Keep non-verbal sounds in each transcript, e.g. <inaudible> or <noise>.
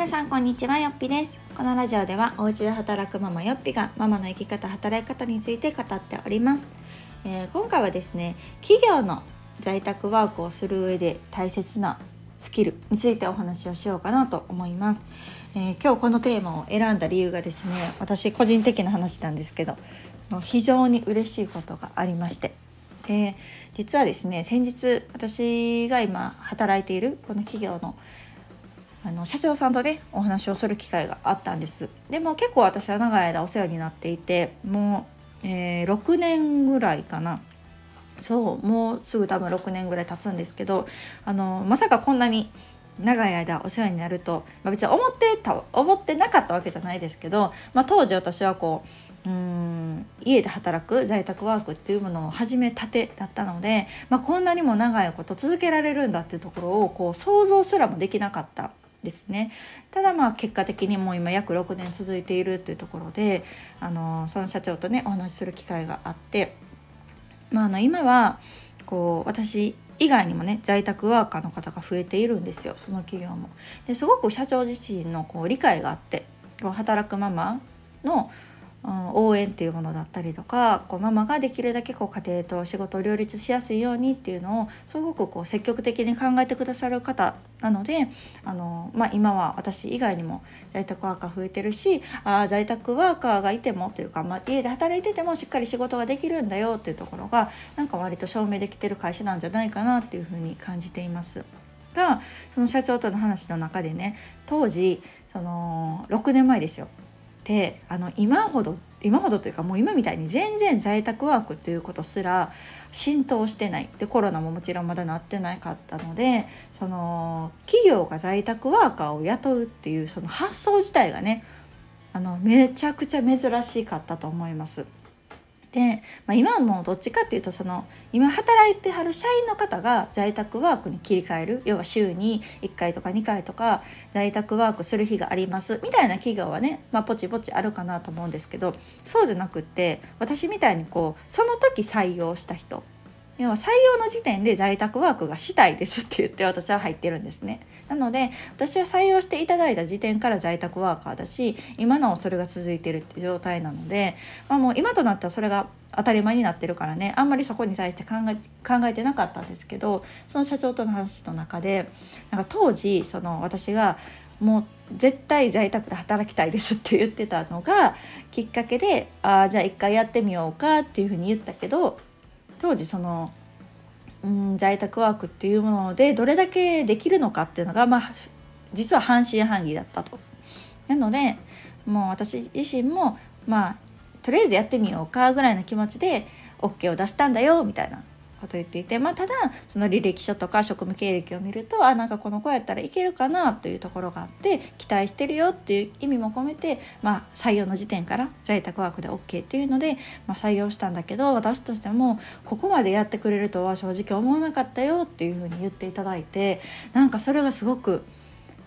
皆さんこんにちはよっぴです。このラジオではお家で働くママよっぴがママの生き方働き方について語っております、えー、今回はですね企業の在宅ワークをする上で大切なスキルについてお話をしようかなと思います、えー、今日このテーマを選んだ理由がですね私個人的な話なんですけど非常に嬉しいことがありまして。で実はですね先日私が今働いているこの企業のあの社長さんとねお話をする機会があったんです。でも結構私は長い間お世話になっていてもう、えー、6年ぐらいかな。そうもうすぐ多分6年ぐらい経つんですけどあのまさかこんなに長い間お世話になると、まあ、別に思ってた思ってなかったわけじゃないですけど、まあ、当時私はこううん家で働く在宅ワークっていうものを始めたてだったので、まあ、こんなにも長いこと続けられるんだっていうところをこう想像すらもできなかった。ですねただまあ結果的にもう今約6年続いているっていうところであのその社長とねお話しする機会があって、まあ、あの今はこう私以外にもね在宅ワーカーの方が増えているんですよその企業も。ですごく社長自身のこう理解があって働くママの応援っていうものだったりとかこうママができるだけこう家庭と仕事を両立しやすいようにっていうのをすごくこう積極的に考えてくださる方なのであの、まあ、今は私以外にも在宅ワーカー増えてるしあ在宅ワーカーがいてもというか、まあ、家で働いててもしっかり仕事ができるんだよっていうところがなんか割と証明できてる会社なんじゃないかなっていうふうに感じています。がその社長との話の中でね当時その6年前ですよであの今ほど今ほどというかもう今みたいに全然在宅ワークっていうことすら浸透してないでコロナももちろんまだなってなかったのでその企業が在宅ワーカーを雇うっていうその発想自体がねあのめちゃくちゃ珍しかったと思います。で、まあ、今はもうどっちかっていうとその今働いてはる社員の方が在宅ワークに切り替える。要は週に1回とか2回とか在宅ワークする日があります。みたいな企業はね、まあ、ポチポチあるかなと思うんですけどそうじゃなくって私みたいにこうその時採用した人要は採用の時点で在宅ワークがしたいですって言って私は入ってるんですね。なので私は採用していただいた時点から在宅ワーカーだし今なおそれが続いてるって状態なので、まあ、もう今となったらそれが当たり前になってるからねあんまりそこに対して考え考えてなかったんですけどその社長との話の中でなんか当時その私がもう絶対在宅で働きたいですって言ってたのがきっかけでああじゃあ一回やってみようかっていうふうに言ったけど当時そのうん在宅ワークっていうものでどれだけできるのかっていうのが、まあ、実は半信半疑だったと。なのでもう私自身もまあとりあえずやってみようかぐらいの気持ちで OK を出したんだよみたいなこと言っていて、まあ、ただその履歴書とか職務経歴を見るとあなんかこの子やったらいけるかなというところがあって期待してるよっていう意味も込めて、まあ、採用の時点から在宅ワークで OK っていうので、まあ、採用したんだけど私としてもここまでやってくれるとは正直思わなかったよっていうふうに言っていただいてなんかそれがすごく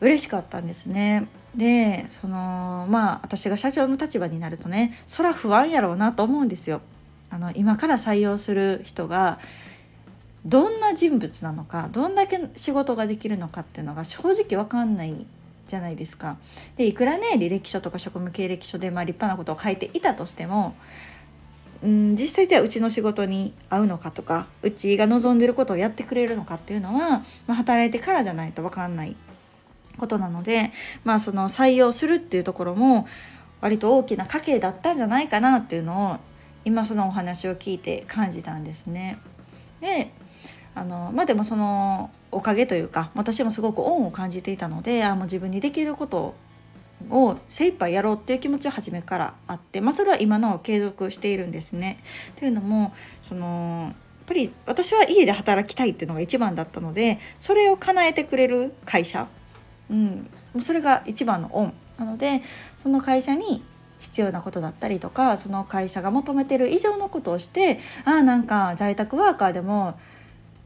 嬉しかったんですね。でそのまあ私が社長の立場になるとねそら不安やろうなと思うんですよ。あの今から採用する人がどんな人物なのかどんだけ仕事ができるのかっていうのが正直分かんないじゃないですか。でいくらね履歴書とか職務経歴書でまあ立派なことを書いていたとしてもうん実際じゃあうちの仕事に合うのかとかうちが望んでることをやってくれるのかっていうのは、まあ、働いてからじゃないと分かんないことなので、まあ、その採用するっていうところも割と大きな家計だったんじゃないかなっていうのを今そのお話を聞いて感じたんですね。であのまあでもそのおかげというか私もすごく恩を感じていたのであもう自分にできることを精一杯やろうっていう気持ちは初めからあって、まあ、それは今の継続しているんですね。というのもそのやっぱり私は家で働きたいっていうのが一番だったのでそれを叶えてくれる会社、うん、それが一番の恩なのでその会社に必要なことだったりとかその会社が求めてる以上のことをしてああなんか在宅ワーカーでも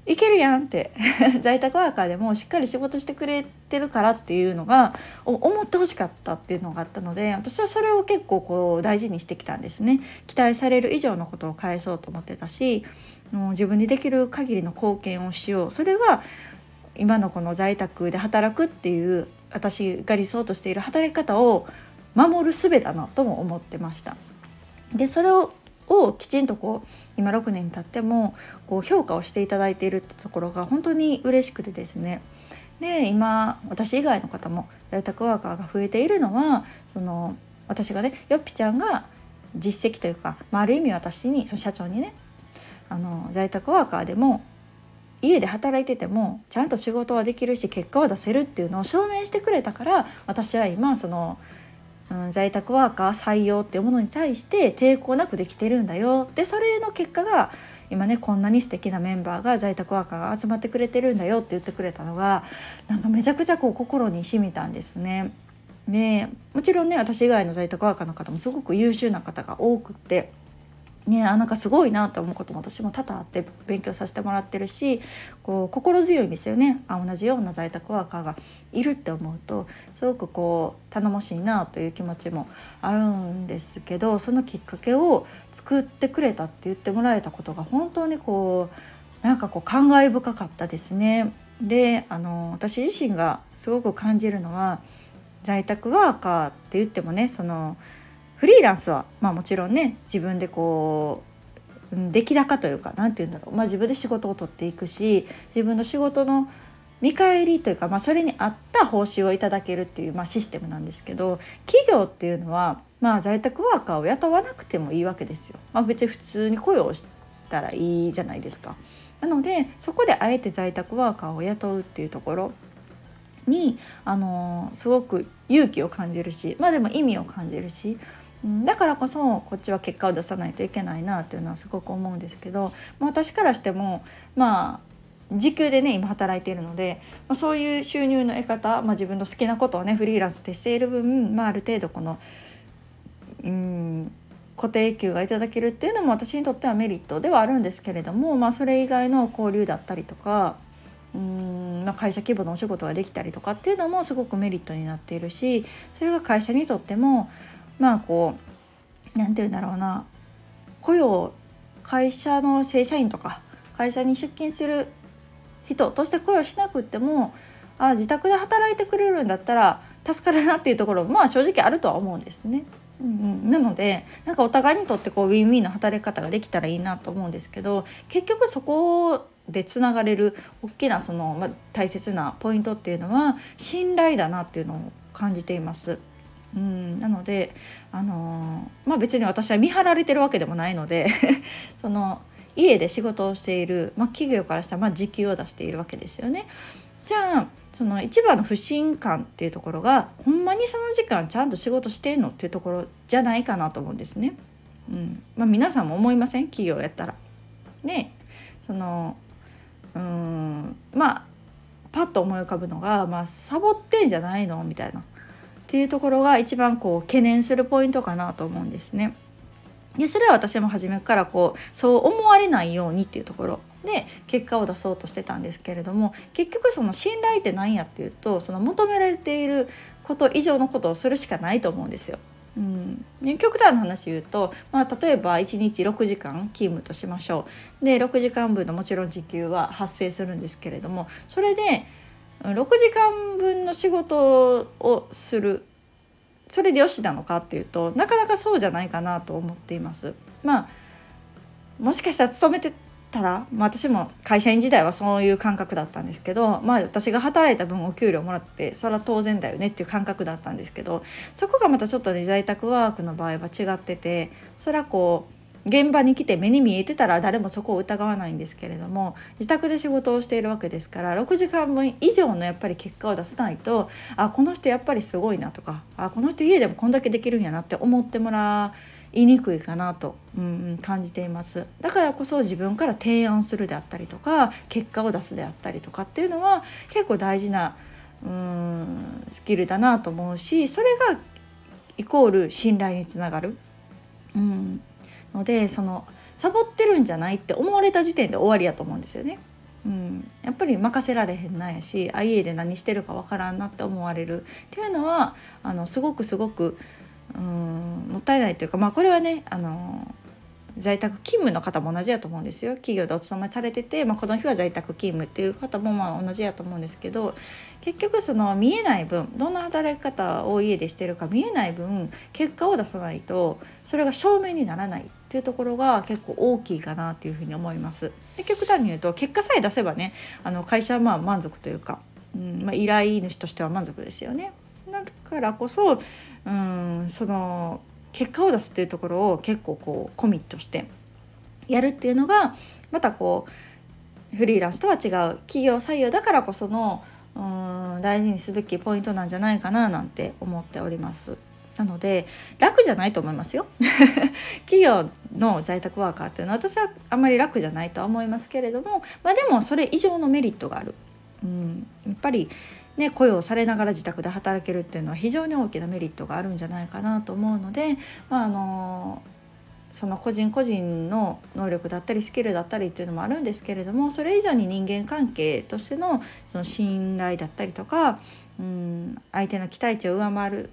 いけるやんって <laughs> 在宅ワーカーでもしっかり仕事してくれてるからっていうのが思ってほしかったっていうのがあったので私はそれを結構こう大事にしてきたんですね。期待される以上のことを返そうと思ってたしもう自分にできる限りの貢献をしよう。それが今のこの在宅で働くっていう私が理想としている働き方を守る術だなとも思ってました。でそれををきちんとこう今6年経ってもこう評価をしていただいているってところが本当に嬉しくてですねで今私以外の方も在宅ワーカーが増えているのはその私がねよっぴちゃんが実績というか、まあ、ある意味私に社長にねあの在宅ワーカーでも家で働いててもちゃんと仕事はできるし結果を出せるっていうのを証明してくれたから私は今その、うん、在宅ワーカー採用っていうものに対して抵抗なくできてるんだよでそれの結果が今ねこんなに素敵なメンバーが在宅ワーカーが集まってくれてるんだよって言ってくれたのがなんかめちゃくちゃこう心に染みたんですね。でもちろんね私以外の在宅ワーカーの方もすごく優秀な方が多くってねあなんかすごいなと思うことも私も多々あって勉強させてもらってるしこう心強いんですよねあ同じような在宅ワーカーがいるって思うとすごくこう頼もしいなという気持ちもあるんですけどそのきっかけを作ってくれたって言ってもらえたことが本当にこうなんかこう感慨深かったですね。であの私自身がすごく感じるのは在宅ワーカーって言ってもねそのフリーランスは、まあ、もちろんね自分でこう出来高というか何て言うんだろう、まあ、自分で仕事を取っていくし自分の仕事の見返りというか、まあ、それに合った報酬をいただけるっていう、まあ、システムなんですけど企業っていうのは、まあ、在宅ワーカーを雇わなくてもいいわけですよ。まあ、別に普通に雇用したらいいじゃないですか。なのでそこであえて在宅ワーカーを雇うっていうところにあのすごく勇気を感じるしまあでも意味を感じるし、だからこそこっちは結果を出さないといけないなっていうのはすごく思うんですけど、まあ、私からしてもまあ時給でね今働いているので、まあ、そういう収入の得方、まあ、自分の好きなことをねフリーランスでしている分、まあ、ある程度このうん固定給がいただけるっていうのも私にとってはメリットではあるんですけれども、まあ、それ以外の交流だったりとかうん、まあ、会社規模のお仕事ができたりとかっていうのもすごくメリットになっているしそれが会社にとってもまあこう何て言うんだろうな雇用会社の正社員とか会社に出勤する人として雇用しなくってもあ自宅で働いてくれるんだったら助かるなっていうところもまあ正直あるとは思うんですね。うんうん、なのでなんかお互いにとってこうウィンウィンの働き方ができたらいいなと思うんですけど結局そこでつながれる大きなその、まあ、大切なポイントっていうのは信頼だなっていうのを感じています。うん、なので、あの、まあ、別に私は見張られてるわけでもないので <laughs> その家で仕事をしている、まあ、企業からしたらまあ時給を出しているわけですよね。じゃあその一番の不信感っていうところがほんまにその時間ちゃんと仕事してんのっていうところじゃないかなと思うんですね。うんまあ、皆さんも思いません？企業やったら。ねそのうんまあパッと思い浮かぶのが、まあ、サボってんじゃないの？みたいなっていうところが一番こう懸念するポイントかなと思うんですね。でそれは私も初めからこうそう思われないようにっていうところで結果を出そうとしてたんですけれども結局その信頼って何やっていうとその求められていること以上のことをするしかないと思うんですよ。うん、極端な話言うと、まあ、例えば1日6時間勤務としましょうで6時間分のもちろん時給は発生するんですけれどもそれで6時間分の仕事をするそれでよしなのかっていうとなかなかそうじゃないかなと思っています。まあもしかしたら勤めてたら、まあ、私も会社員時代はそういう感覚だったんですけど、まあ、私が働いた分お給料もらってそれは当然だよねっていう感覚だったんですけどそこがまたちょっとね在宅ワークの場合は違っててそれはこう現場に来て目に見えてたら誰もそこを疑わないんですけれども自宅で仕事をしているわけですから6時間分以上のやっぱり結果を出さないとあこの人やっぱりすごいなとかあこの人家でもこんだけできるんやなって思ってもらいにくいかなと、うん、感じていますだからこそ自分から提案するであったりとか結果を出すであったりとかっていうのは結構大事なうんスキルだなと思うしそれがイコール信頼につながる。うんのでそのサボってるんじゃないって思われた時点で終わりやと思うんですよね。うん、やっぱり任せられへんなやしあ家で何してるかわからんなって思われる。っていうのはあのすごくすごくうんもったいないというかまあこれはねあの在宅勤務の方も同じやと思うんですよ。企業でお勤めされてて、まあ、この日は在宅勤務っていう方もまあ同じやと思うんですけど結局その見えない分どんな働き方を家でしてるか見えない分結果を出さないとそれが証明にならない。っていうところが結構大きいかなっていうふうに思います。で極端に言うと結果さえ出せばねあの会社はまあ満足というか、うんまあ、依頼主としては満足ですよね。だからこそ、うん、その結果を出すっていうところを結構こうコミットしてやるっていうのがまたこうフリーランスとは違う企業採用だからこそのうん大事にすべきポイントなんじゃないかななんて思っております。なので楽じゃないと思いますよ <laughs> 企業の在宅ワーカーっていうのは私はあんまり楽じゃないとは思いますけれどもまあでもそれ以上のメリットがある。うん、やっぱりね、雇用されながら自宅で働けるっていうのは非常に大きなメリットがあるんじゃないかなと思うので、まあ、あのその個人個人の能力だったりスキルだったりっていうのもあるんですけれどもそれ以上に人間関係としてのその信頼だったりとかうん相手の期待値を上回る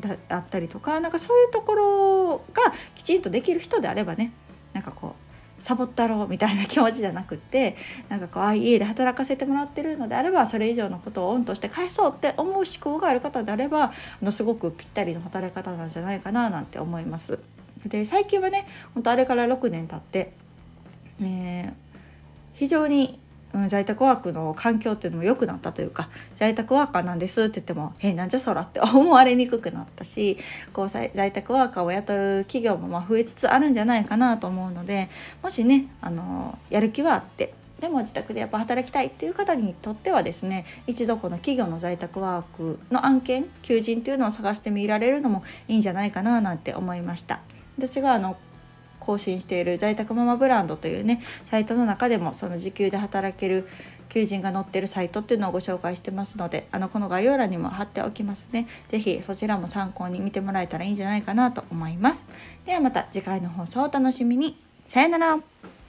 だったりとかなんかそういうところがきちんとできる人であればねなんかこうサボったろうみたいな気持ちじゃなくってなんかこうあ家で働かせてもらってるのであればそれ以上のことをオンとして返そうって思う思考がある方であればあのすごくぴったりの働き方なんじゃないかななんて思います。で最近はね本当あれから6年経って、えー、非常にうん在宅ワークの環境っていうのも良くなったというか在宅ワーカーなんですって言っても「えなんじゃそら」って <laughs> 思われにくくなったしこう在宅ワーカーを雇う企業もま増えつつあるんじゃないかなと思うのでもしねあのやる気はあってでも自宅でやっぱ働きたいっていう方にとってはですね一度この企業の在宅ワークの案件求人っていうのを探してみられるのもいいんじゃないかななんて思いました。私があの更新している在宅ママブランドというねサイトの中でもその時給で働ける求人が載ってるサイトっていうのをご紹介してますのであのこの概要欄にも貼っておきますね。是非そちらも参考に見てもらえたらいいんじゃないかなと思います。ではまた次回の放送をお楽しみに。さよなら。